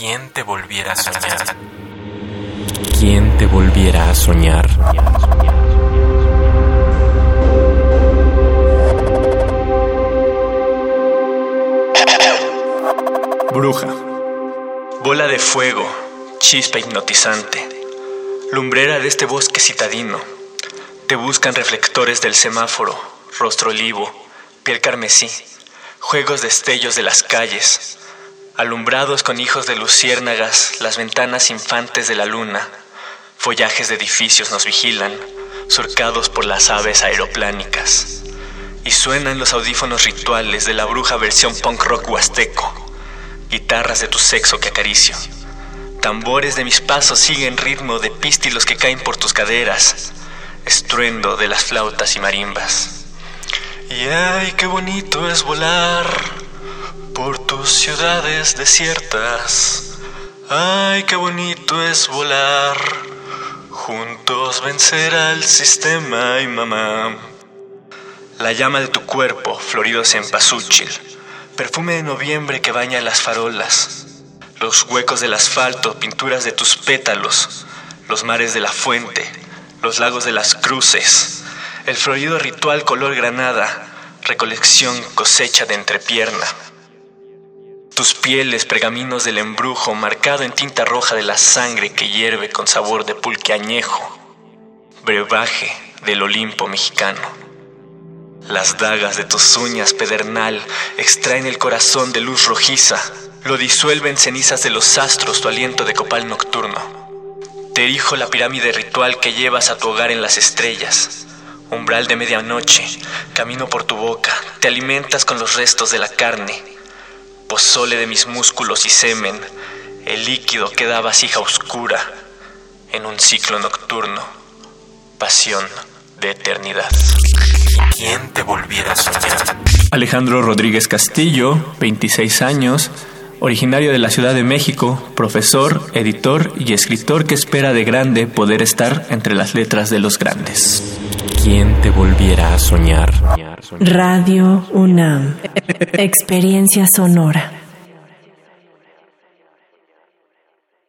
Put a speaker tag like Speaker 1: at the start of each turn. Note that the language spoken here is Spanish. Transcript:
Speaker 1: ¿Quién te volviera a soñar? ¿Quién te volviera a soñar?
Speaker 2: Bruja. Bola de fuego, chispa hipnotizante. Lumbrera de este bosque citadino. Te buscan reflectores del semáforo, rostro olivo, piel carmesí, juegos destellos de las calles, alumbrados con hijos de luciérnagas, las ventanas infantes de la luna, follajes de edificios nos vigilan, surcados por las aves aeroplánicas. Y suenan los audífonos rituales de la bruja versión punk rock huasteco, guitarras de tu sexo que acaricio. Tambores de mis pasos siguen ritmo de pístilos que caen por tus caderas, estruendo de las flautas y marimbas. Y ay, qué bonito es volar por tus ciudades desiertas. Ay, qué bonito es volar. Juntos vencer al sistema y mamá. La llama de tu cuerpo, floridos en pasúchil. Perfume de noviembre que baña las farolas. Los huecos del asfalto, pinturas de tus pétalos. Los mares de la fuente, los lagos de las cruces. El florido ritual color granada, recolección cosecha de entrepierna. Tus pieles, pergaminos del embrujo, marcado en tinta roja de la sangre que hierve con sabor de pulque añejo, brebaje del Olimpo mexicano. Las dagas de tus uñas pedernal extraen el corazón de luz rojiza, lo disuelven cenizas de los astros tu aliento de copal nocturno. Te erijo la pirámide ritual que llevas a tu hogar en las estrellas. Umbral de medianoche, camino por tu boca, te alimentas con los restos de la carne, pozole de mis músculos y semen, el líquido que da vasija oscura en un ciclo nocturno, pasión de eternidad.
Speaker 1: ¿Quién te volviera a soñar?
Speaker 3: Alejandro Rodríguez Castillo, 26 años, originario de la Ciudad de México, profesor, editor y escritor que espera de grande poder estar entre las letras de los grandes.
Speaker 1: ¿Quién te volviera a soñar?
Speaker 4: Radio UNAM. Experiencia sonora.